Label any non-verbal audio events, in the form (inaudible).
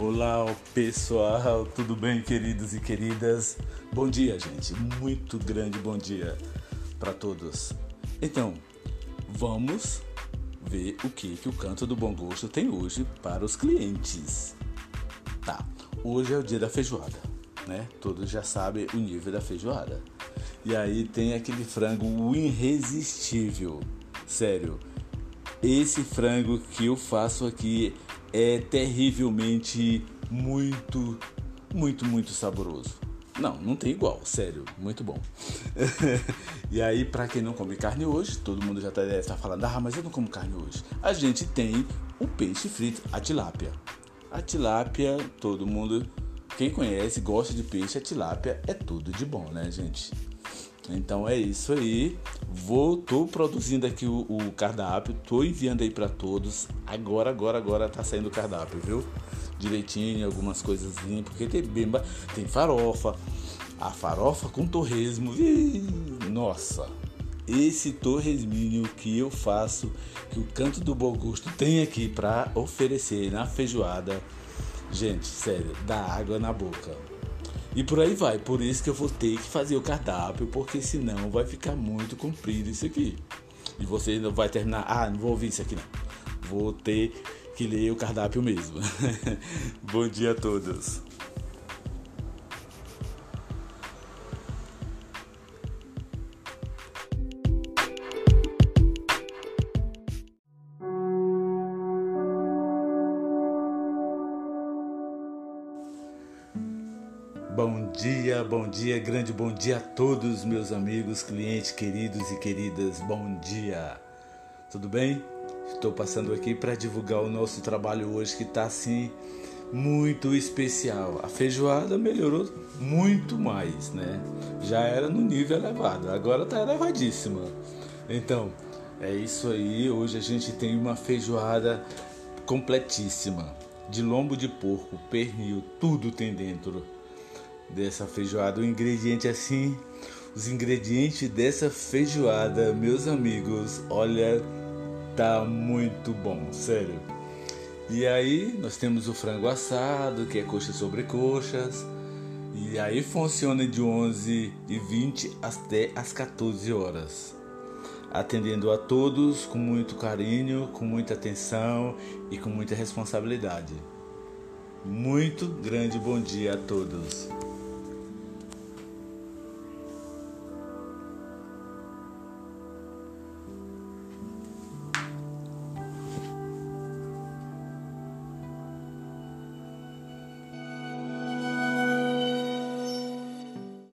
Olá pessoal, tudo bem, queridos e queridas? Bom dia, gente. Muito grande bom dia para todos. Então, vamos ver o que, que o Canto do Bom Gosto tem hoje para os clientes. Tá, hoje é o dia da feijoada, né? Todos já sabem o nível da feijoada. E aí tem aquele frango irresistível. Sério, esse frango que eu faço aqui é terrivelmente muito, muito, muito saboroso. Não, não tem igual, sério, muito bom. (laughs) e aí, para quem não come carne hoje, todo mundo já tá, tá falando, ah, mas eu não como carne hoje. A gente tem o peixe frito, a tilápia. A tilápia, todo mundo, quem conhece, gosta de peixe, a tilápia é tudo de bom, né, gente? Então é isso aí. Vou, tô produzindo aqui o, o cardápio, tô enviando aí para todos. Agora, agora, agora tá saindo o cardápio, viu? Direitinho, algumas coisas porque tem bemba, tem farofa. A farofa com torresmo. Nossa, esse torresminho que eu faço, que o Canto do Bom Gosto tem aqui para oferecer na feijoada. Gente, sério, dá água na boca. E por aí vai. Por isso que eu vou ter que fazer o cardápio, porque senão vai ficar muito comprido isso aqui. E você não vai terminar. Ah, não vou ouvir isso aqui não. Vou ter que ler o cardápio mesmo. (laughs) Bom dia a todos. Bom dia, bom dia, grande bom dia a todos meus amigos, clientes, queridos e queridas. Bom dia. Tudo bem? Estou passando aqui para divulgar o nosso trabalho hoje que está assim muito especial. A feijoada melhorou muito mais, né? Já era no nível elevado, agora está elevadíssima. Então, é isso aí. Hoje a gente tem uma feijoada completíssima. De lombo de porco, pernil, tudo tem dentro dessa feijoada. O ingrediente assim, os ingredientes dessa feijoada, meus amigos, olha, tá muito bom, sério. E aí nós temos o frango assado, que é coxa sobre coxas. E aí funciona de 11 e 20 até as 14 horas. Atendendo a todos com muito carinho, com muita atenção e com muita responsabilidade. Muito grande bom dia a todos.